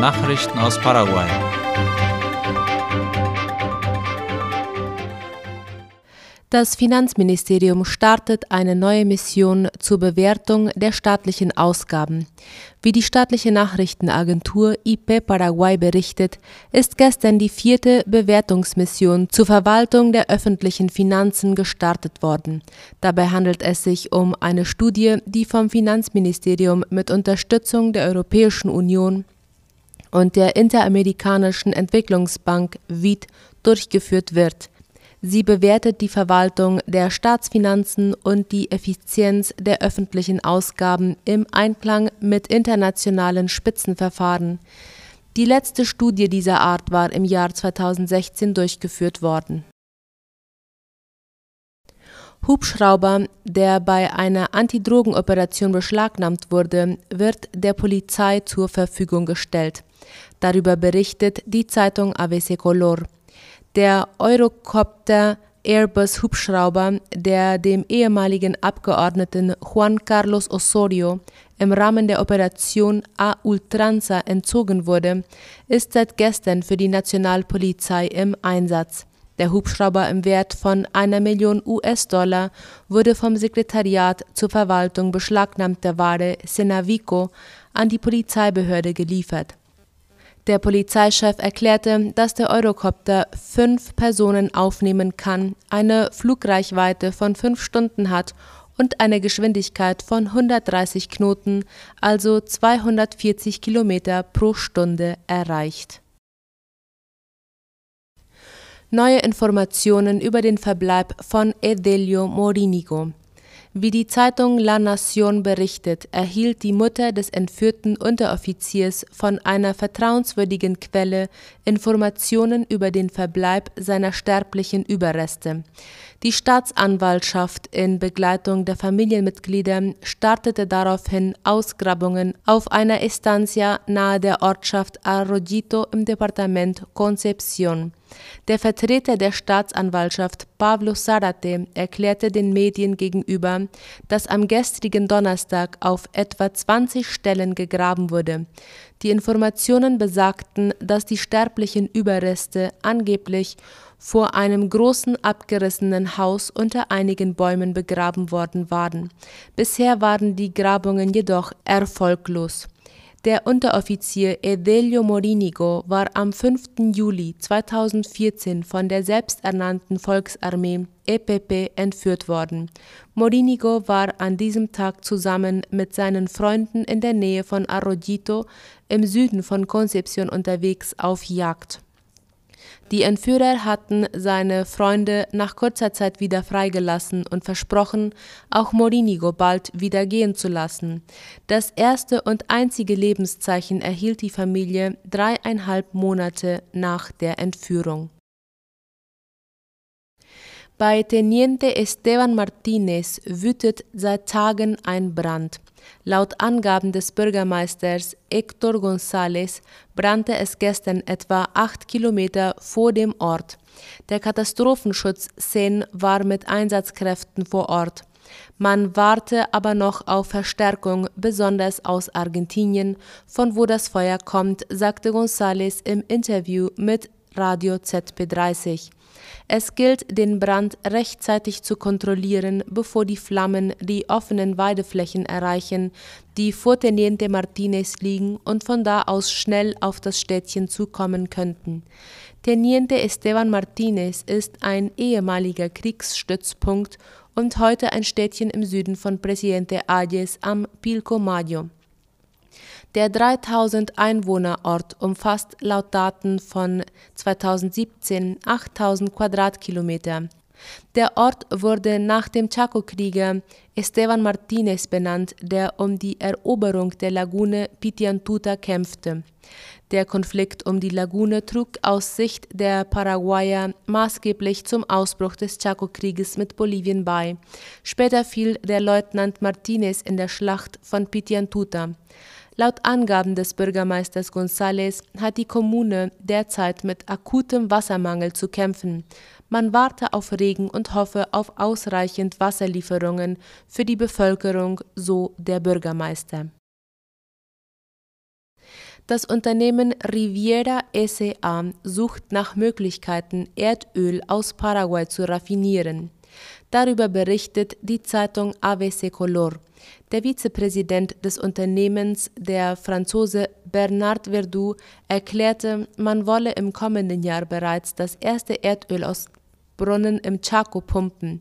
Nachrichten aus Paraguay. Das Finanzministerium startet eine neue Mission zur Bewertung der staatlichen Ausgaben. Wie die staatliche Nachrichtenagentur IP Paraguay berichtet, ist gestern die vierte Bewertungsmission zur Verwaltung der öffentlichen Finanzen gestartet worden. Dabei handelt es sich um eine Studie, die vom Finanzministerium mit Unterstützung der Europäischen Union und der Interamerikanischen Entwicklungsbank WID durchgeführt wird. Sie bewertet die Verwaltung der Staatsfinanzen und die Effizienz der öffentlichen Ausgaben im Einklang mit internationalen Spitzenverfahren. Die letzte Studie dieser Art war im Jahr 2016 durchgeführt worden. Hubschrauber, der bei einer Antidrogenoperation beschlagnahmt wurde, wird der Polizei zur Verfügung gestellt. Darüber berichtet die Zeitung ABC Color. Der Eurocopter Airbus Hubschrauber, der dem ehemaligen Abgeordneten Juan Carlos Osorio im Rahmen der Operation A Ultranza entzogen wurde, ist seit gestern für die Nationalpolizei im Einsatz. Der Hubschrauber im Wert von einer Million US-Dollar wurde vom Sekretariat zur Verwaltung beschlagnahmter Ware Senavico an die Polizeibehörde geliefert. Der Polizeichef erklärte, dass der Eurocopter fünf Personen aufnehmen kann, eine Flugreichweite von fünf Stunden hat und eine Geschwindigkeit von 130 Knoten, also 240 Kilometer pro Stunde erreicht. Neue Informationen über den Verbleib von Edelio Morinigo. Wie die Zeitung La Nación berichtet, erhielt die Mutter des entführten Unteroffiziers von einer vertrauenswürdigen Quelle Informationen über den Verbleib seiner sterblichen Überreste. Die Staatsanwaltschaft in Begleitung der Familienmitglieder startete daraufhin Ausgrabungen auf einer Estancia nahe der Ortschaft Arroyito im Departement Concepción. Der Vertreter der Staatsanwaltschaft Pablo Zarate erklärte den Medien gegenüber, dass am gestrigen Donnerstag auf etwa 20 Stellen gegraben wurde. Die Informationen besagten, dass die sterblichen Überreste angeblich vor einem großen abgerissenen Haus unter einigen Bäumen begraben worden waren. Bisher waren die Grabungen jedoch erfolglos. Der Unteroffizier Edelio Morinigo war am 5. Juli 2014 von der selbsternannten Volksarmee EPP entführt worden. Morinigo war an diesem Tag zusammen mit seinen Freunden in der Nähe von Arroyito im Süden von Concepción unterwegs auf Jagd. Die Entführer hatten seine Freunde nach kurzer Zeit wieder freigelassen und versprochen, auch Morinigo bald wieder gehen zu lassen. Das erste und einzige Lebenszeichen erhielt die Familie dreieinhalb Monate nach der Entführung. Bei Teniente Esteban Martinez wütet seit Tagen ein Brand. Laut Angaben des Bürgermeisters Hector González brannte es gestern etwa acht Kilometer vor dem Ort. Der Katastrophenschutz SEN war mit Einsatzkräften vor Ort. Man warte aber noch auf Verstärkung, besonders aus Argentinien, von wo das Feuer kommt, sagte González im Interview mit Radio ZP30. Es gilt, den Brand rechtzeitig zu kontrollieren, bevor die Flammen die offenen Weideflächen erreichen, die vor Teniente Martinez liegen und von da aus schnell auf das Städtchen zukommen könnten. Teniente Esteban Martinez ist ein ehemaliger Kriegsstützpunkt und heute ein Städtchen im Süden von Presidente Ayes am Pilcomayo. Der 3000 Einwohner-Ort umfasst laut Daten von 2017 8000 Quadratkilometer. Der Ort wurde nach dem Chaco-Krieger Esteban Martinez benannt, der um die Eroberung der Lagune Pitiantuta kämpfte. Der Konflikt um die Lagune trug aus Sicht der Paraguayer maßgeblich zum Ausbruch des Chaco-Krieges mit Bolivien bei. Später fiel der Leutnant Martinez in der Schlacht von Pitiantuta. Laut Angaben des Bürgermeisters González hat die Kommune derzeit mit akutem Wassermangel zu kämpfen. Man warte auf Regen und hoffe auf ausreichend Wasserlieferungen für die Bevölkerung, so der Bürgermeister. Das Unternehmen Riviera SA sucht nach Möglichkeiten, Erdöl aus Paraguay zu raffinieren. Darüber berichtet die Zeitung ABC Color. Der Vizepräsident des Unternehmens, der Franzose Bernard Verdoux, erklärte, man wolle im kommenden Jahr bereits das erste Erdöl aus Brunnen im Chaco pumpen.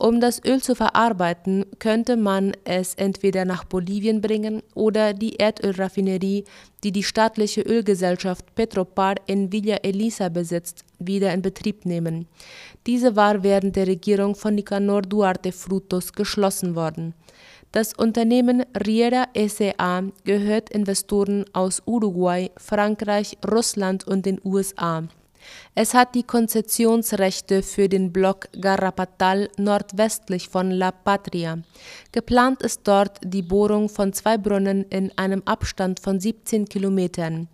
Um das Öl zu verarbeiten, könnte man es entweder nach Bolivien bringen oder die Erdölraffinerie, die die staatliche Ölgesellschaft Petropar in Villa Elisa besitzt, wieder in Betrieb nehmen. Diese war während der Regierung von Nicanor Duarte Frutos geschlossen worden. Das Unternehmen Riera SA gehört Investoren aus Uruguay, Frankreich, Russland und den USA. Es hat die Konzessionsrechte für den Block Garrapatal nordwestlich von La Patria. Geplant ist dort die Bohrung von zwei Brunnen in einem Abstand von 17 Kilometern.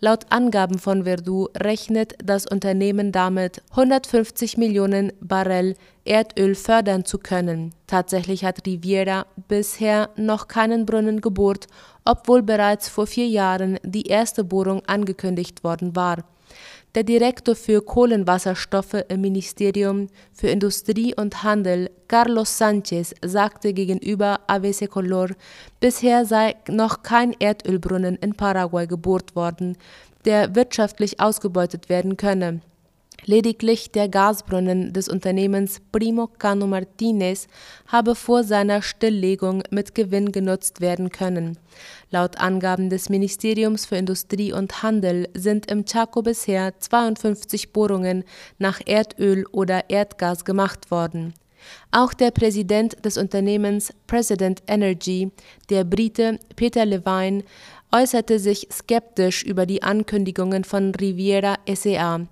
Laut Angaben von Verdu rechnet das Unternehmen damit, 150 Millionen Barrel Erdöl fördern zu können. Tatsächlich hat Riviera bisher noch keinen Brunnen gebohrt, obwohl bereits vor vier Jahren die erste Bohrung angekündigt worden war. Der Direktor für Kohlenwasserstoffe im Ministerium für Industrie und Handel, Carlos Sanchez, sagte gegenüber ABC Color, bisher sei noch kein Erdölbrunnen in Paraguay gebohrt worden, der wirtschaftlich ausgebeutet werden könne. Lediglich der Gasbrunnen des Unternehmens Primo Cano Martinez habe vor seiner Stilllegung mit Gewinn genutzt werden können. Laut Angaben des Ministeriums für Industrie und Handel sind im Chaco bisher 52 Bohrungen nach Erdöl oder Erdgas gemacht worden. Auch der Präsident des Unternehmens President Energy, der Brite Peter Levine, äußerte sich skeptisch über die Ankündigungen von Riviera SEA.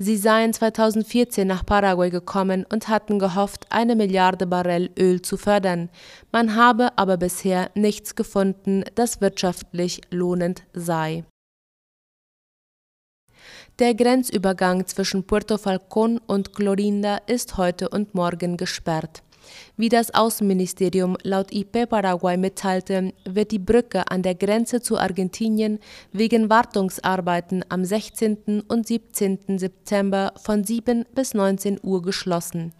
Sie seien 2014 nach Paraguay gekommen und hatten gehofft, eine Milliarde Barrel Öl zu fördern. Man habe aber bisher nichts gefunden, das wirtschaftlich lohnend sei. Der Grenzübergang zwischen Puerto Falcón und Clorinda ist heute und morgen gesperrt. Wie das Außenministerium laut IP Paraguay mitteilte, wird die Brücke an der Grenze zu Argentinien wegen Wartungsarbeiten am 16. und 17. September von 7 bis 19 Uhr geschlossen.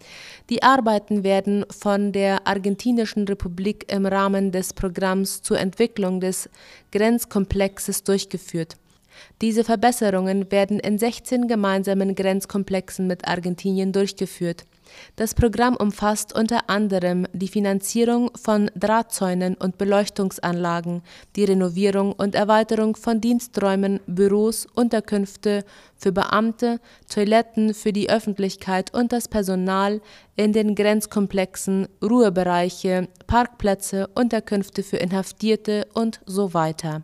Die Arbeiten werden von der Argentinischen Republik im Rahmen des Programms zur Entwicklung des Grenzkomplexes durchgeführt. Diese Verbesserungen werden in 16 gemeinsamen Grenzkomplexen mit Argentinien durchgeführt. Das Programm umfasst unter anderem die Finanzierung von Drahtzäunen und Beleuchtungsanlagen, die Renovierung und Erweiterung von Diensträumen, Büros, Unterkünfte für Beamte, Toiletten für die Öffentlichkeit und das Personal in den Grenzkomplexen, Ruhebereiche, Parkplätze, Unterkünfte für Inhaftierte und so weiter.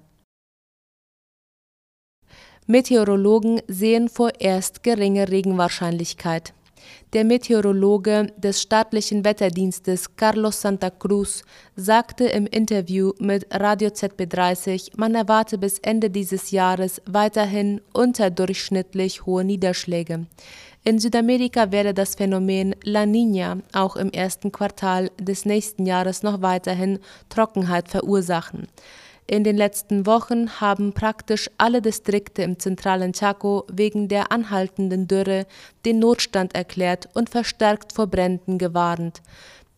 Meteorologen sehen vorerst geringe Regenwahrscheinlichkeit. Der Meteorologe des staatlichen Wetterdienstes Carlos Santa Cruz sagte im Interview mit Radio ZB30, man erwarte bis Ende dieses Jahres weiterhin unterdurchschnittlich hohe Niederschläge. In Südamerika werde das Phänomen La Niña auch im ersten Quartal des nächsten Jahres noch weiterhin Trockenheit verursachen. In den letzten Wochen haben praktisch alle Distrikte im zentralen Chaco wegen der anhaltenden Dürre den Notstand erklärt und verstärkt vor Bränden gewarnt.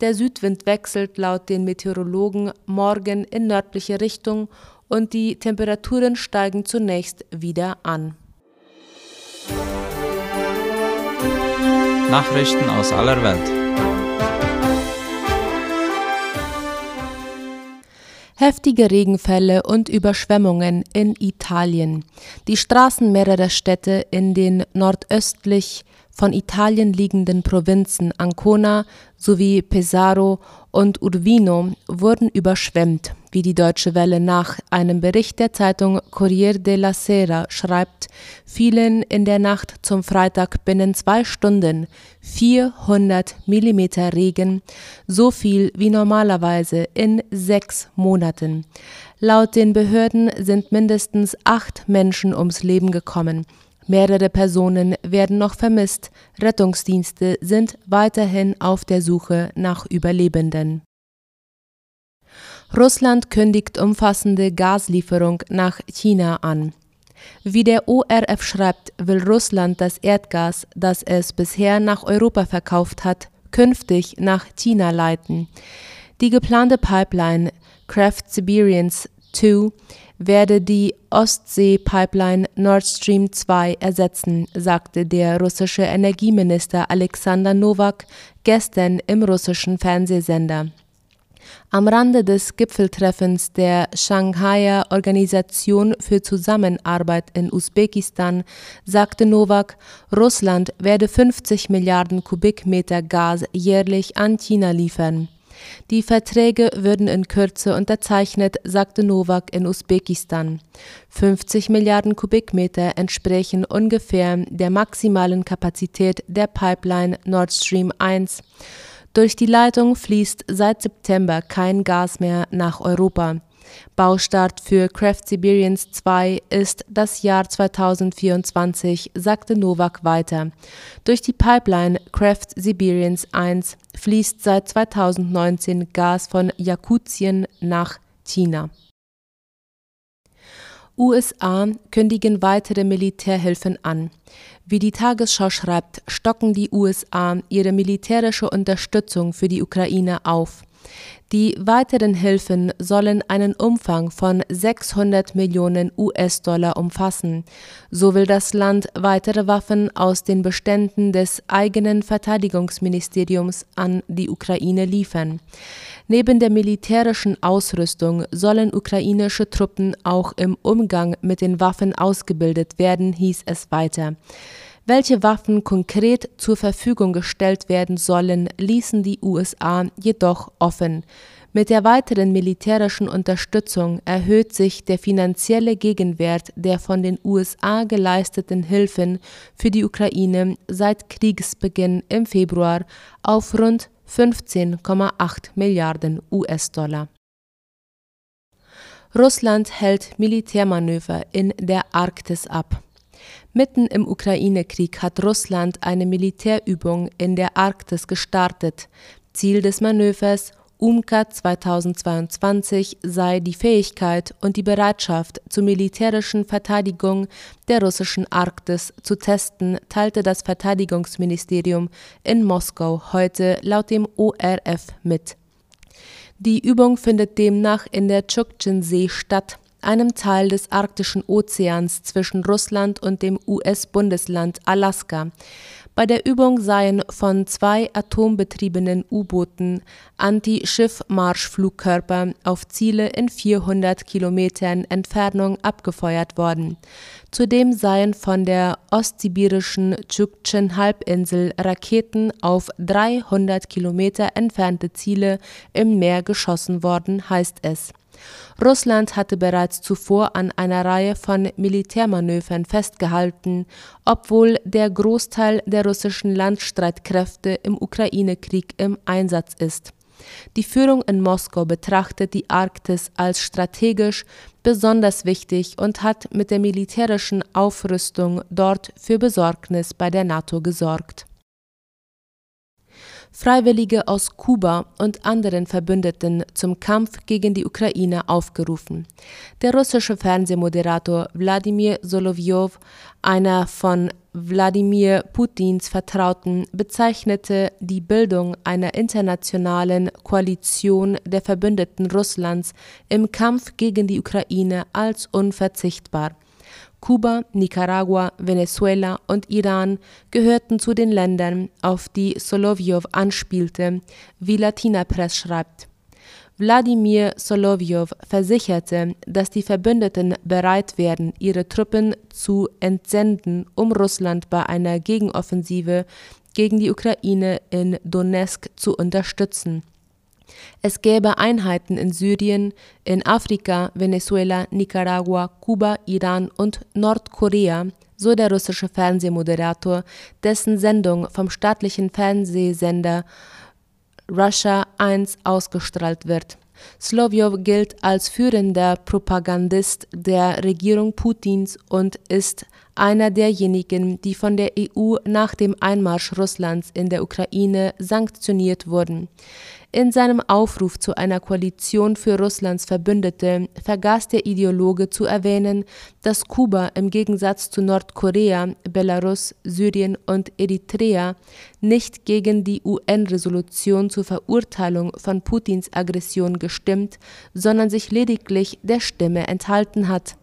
Der Südwind wechselt laut den Meteorologen morgen in nördliche Richtung und die Temperaturen steigen zunächst wieder an. Nachrichten aus aller Welt. Heftige Regenfälle und Überschwemmungen in Italien. Die Straßen mehrerer Städte in den nordöstlich von Italien liegenden Provinzen Ancona sowie Pesaro und Urbino wurden überschwemmt, wie die Deutsche Welle nach einem Bericht der Zeitung Corriere della Sera schreibt, fielen in der Nacht zum Freitag binnen zwei Stunden 400 Millimeter Regen, so viel wie normalerweise in sechs Monaten. Laut den Behörden sind mindestens acht Menschen ums Leben gekommen. Mehrere Personen werden noch vermisst. Rettungsdienste sind weiterhin auf der Suche nach Überlebenden. Russland kündigt umfassende Gaslieferung nach China an. Wie der ORF schreibt, will Russland das Erdgas, das es bisher nach Europa verkauft hat, künftig nach China leiten. Die geplante Pipeline Craft Siberians 2 werde die Ostsee-Pipeline Nord Stream 2 ersetzen, sagte der russische Energieminister Alexander Nowak gestern im russischen Fernsehsender. Am Rande des Gipfeltreffens der Shanghaier Organisation für Zusammenarbeit in Usbekistan sagte Nowak, Russland werde 50 Milliarden Kubikmeter Gas jährlich an China liefern. Die Verträge würden in Kürze unterzeichnet, sagte Nowak in Usbekistan. 50 Milliarden Kubikmeter entsprechen ungefähr der maximalen Kapazität der Pipeline Nord Stream 1. Durch die Leitung fließt seit September kein Gas mehr nach Europa. Baustart für Craft Siberians 2 ist das Jahr 2024, sagte Novak weiter. Durch die Pipeline Craft Siberians 1 fließt seit 2019 Gas von Jakutien nach China. USA kündigen weitere Militärhilfen an. Wie die Tagesschau schreibt, stocken die USA ihre militärische Unterstützung für die Ukraine auf. Die weiteren Hilfen sollen einen Umfang von 600 Millionen US-Dollar umfassen. So will das Land weitere Waffen aus den Beständen des eigenen Verteidigungsministeriums an die Ukraine liefern. Neben der militärischen Ausrüstung sollen ukrainische Truppen auch im Umgang mit den Waffen ausgebildet werden, hieß es weiter. Welche Waffen konkret zur Verfügung gestellt werden sollen, ließen die USA jedoch offen. Mit der weiteren militärischen Unterstützung erhöht sich der finanzielle Gegenwert der von den USA geleisteten Hilfen für die Ukraine seit Kriegsbeginn im Februar auf rund 15,8 Milliarden US-Dollar. Russland hält Militärmanöver in der Arktis ab. Mitten im Ukraine-Krieg hat Russland eine Militärübung in der Arktis gestartet. Ziel des Manövers UMCA 2022 sei die Fähigkeit und die Bereitschaft zur militärischen Verteidigung der russischen Arktis zu testen, teilte das Verteidigungsministerium in Moskau heute laut dem ORF mit. Die Übung findet demnach in der Tschuktschen-See statt einem Teil des Arktischen Ozeans zwischen Russland und dem US-Bundesland Alaska. Bei der Übung seien von zwei atombetriebenen U-Booten Anti-Schiff-Marschflugkörper auf Ziele in 400 Kilometern Entfernung abgefeuert worden. Zudem seien von der ostsibirischen Tschuktschen-Halbinsel Raketen auf 300 Kilometer entfernte Ziele im Meer geschossen worden, heißt es Russland hatte bereits zuvor an einer Reihe von Militärmanövern festgehalten, obwohl der Großteil der russischen Landstreitkräfte im Ukraine-Krieg im Einsatz ist. Die Führung in Moskau betrachtet die Arktis als strategisch besonders wichtig und hat mit der militärischen Aufrüstung dort für Besorgnis bei der NATO gesorgt Freiwillige aus Kuba und anderen Verbündeten zum Kampf gegen die Ukraine aufgerufen. Der russische Fernsehmoderator Wladimir Solowjow, einer von Wladimir Putins Vertrauten, bezeichnete die Bildung einer internationalen Koalition der Verbündeten Russlands im Kampf gegen die Ukraine als unverzichtbar. Kuba, Nicaragua, Venezuela und Iran gehörten zu den Ländern, auf die Solowjow anspielte, wie Latina Press schreibt. Wladimir Solowjow versicherte, dass die Verbündeten bereit wären, ihre Truppen zu entsenden, um Russland bei einer Gegenoffensive gegen die Ukraine in Donetsk zu unterstützen. Es gäbe Einheiten in Syrien, in Afrika, Venezuela, Nicaragua, Kuba, Iran und Nordkorea, so der russische Fernsehmoderator, dessen Sendung vom staatlichen Fernsehsender Russia 1 ausgestrahlt wird. Slowjow gilt als führender Propagandist der Regierung Putins und ist einer derjenigen, die von der EU nach dem Einmarsch Russlands in der Ukraine sanktioniert wurden. In seinem Aufruf zu einer Koalition für Russlands Verbündete vergaß der Ideologe zu erwähnen, dass Kuba im Gegensatz zu Nordkorea, Belarus, Syrien und Eritrea nicht gegen die UN-Resolution zur Verurteilung von Putins Aggression gestimmt, sondern sich lediglich der Stimme enthalten hat.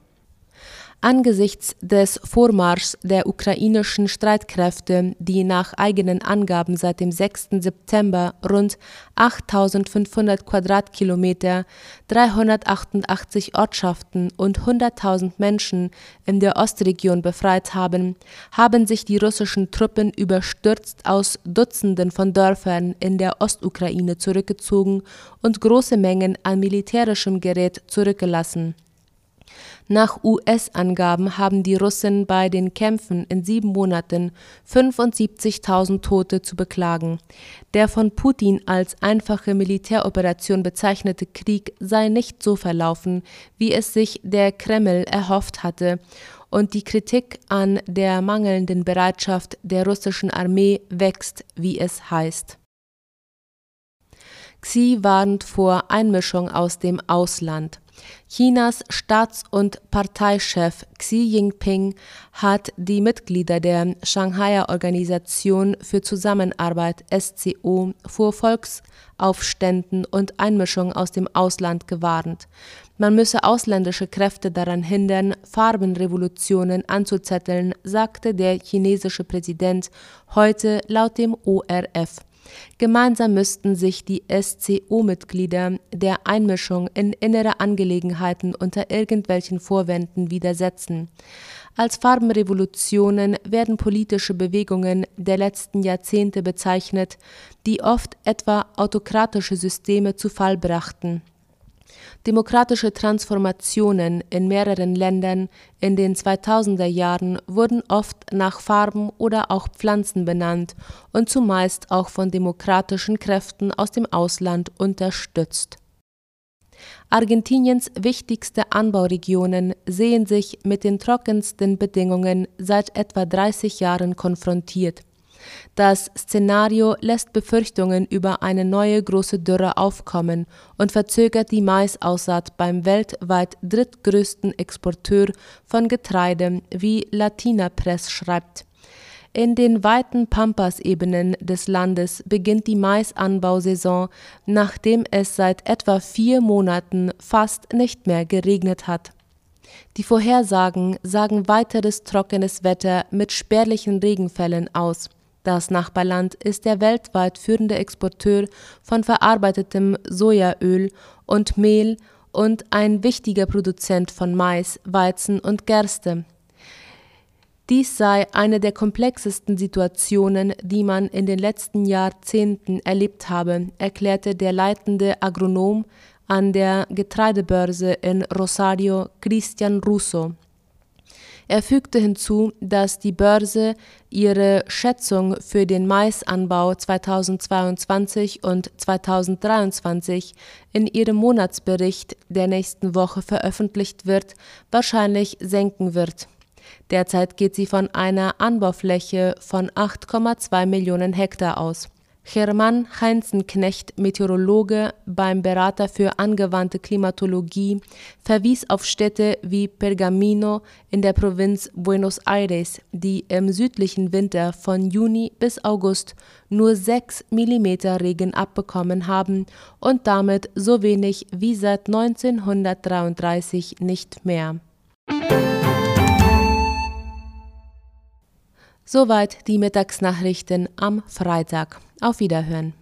Angesichts des Vormarschs der ukrainischen Streitkräfte, die nach eigenen Angaben seit dem 6. September rund 8500 Quadratkilometer, 388 Ortschaften und 100.000 Menschen in der Ostregion befreit haben, haben sich die russischen Truppen überstürzt aus Dutzenden von Dörfern in der Ostukraine zurückgezogen und große Mengen an militärischem Gerät zurückgelassen nach US-Angaben haben die Russen bei den Kämpfen in sieben Monaten 75.000 Tote zu beklagen. Der von Putin als einfache Militäroperation bezeichnete Krieg sei nicht so verlaufen, wie es sich der Kreml erhofft hatte, und die Kritik an der mangelnden Bereitschaft der russischen Armee wächst, wie es heißt. Xi warnt vor Einmischung aus dem Ausland. Chinas Staats- und Parteichef Xi Jinping hat die Mitglieder der Shanghaier Organisation für Zusammenarbeit SCO vor Volksaufständen und Einmischung aus dem Ausland gewarnt. Man müsse ausländische Kräfte daran hindern, Farbenrevolutionen anzuzetteln, sagte der chinesische Präsident heute laut dem ORF. Gemeinsam müssten sich die SCO-Mitglieder der Einmischung in innere Angelegenheiten unter irgendwelchen Vorwänden widersetzen. Als Farbenrevolutionen werden politische Bewegungen der letzten Jahrzehnte bezeichnet, die oft etwa autokratische Systeme zu Fall brachten Demokratische Transformationen in mehreren Ländern in den 2000er Jahren wurden oft nach Farben oder auch Pflanzen benannt und zumeist auch von demokratischen Kräften aus dem Ausland unterstützt. Argentiniens wichtigste Anbauregionen sehen sich mit den trockensten Bedingungen seit etwa 30 Jahren konfrontiert das Szenario lässt Befürchtungen über eine neue große Dürre aufkommen und verzögert die Maisaussaat beim weltweit drittgrößten Exporteur von Getreide, wie Latina Press schreibt. In den weiten Pampas-Ebenen des Landes beginnt die Maisanbausaison, nachdem es seit etwa vier Monaten fast nicht mehr geregnet hat. Die Vorhersagen sagen weiteres trockenes Wetter mit spärlichen Regenfällen aus. Das Nachbarland ist der weltweit führende Exporteur von verarbeitetem Sojaöl und Mehl und ein wichtiger Produzent von Mais, Weizen und Gerste. Dies sei eine der komplexesten Situationen, die man in den letzten Jahrzehnten erlebt habe, erklärte der leitende Agronom an der Getreidebörse in Rosario, Christian Russo. Er fügte hinzu, dass die Börse ihre Schätzung für den Maisanbau 2022 und 2023 in ihrem Monatsbericht der nächsten Woche veröffentlicht wird, wahrscheinlich senken wird. Derzeit geht sie von einer Anbaufläche von 8,2 Millionen Hektar aus. Hermann Heinzenknecht, Meteorologe beim Berater für angewandte Klimatologie, verwies auf Städte wie Pergamino in der Provinz Buenos Aires, die im südlichen Winter von Juni bis August nur 6 mm Regen abbekommen haben und damit so wenig wie seit 1933 nicht mehr. Soweit die Mittagsnachrichten am Freitag. Auf Wiederhören.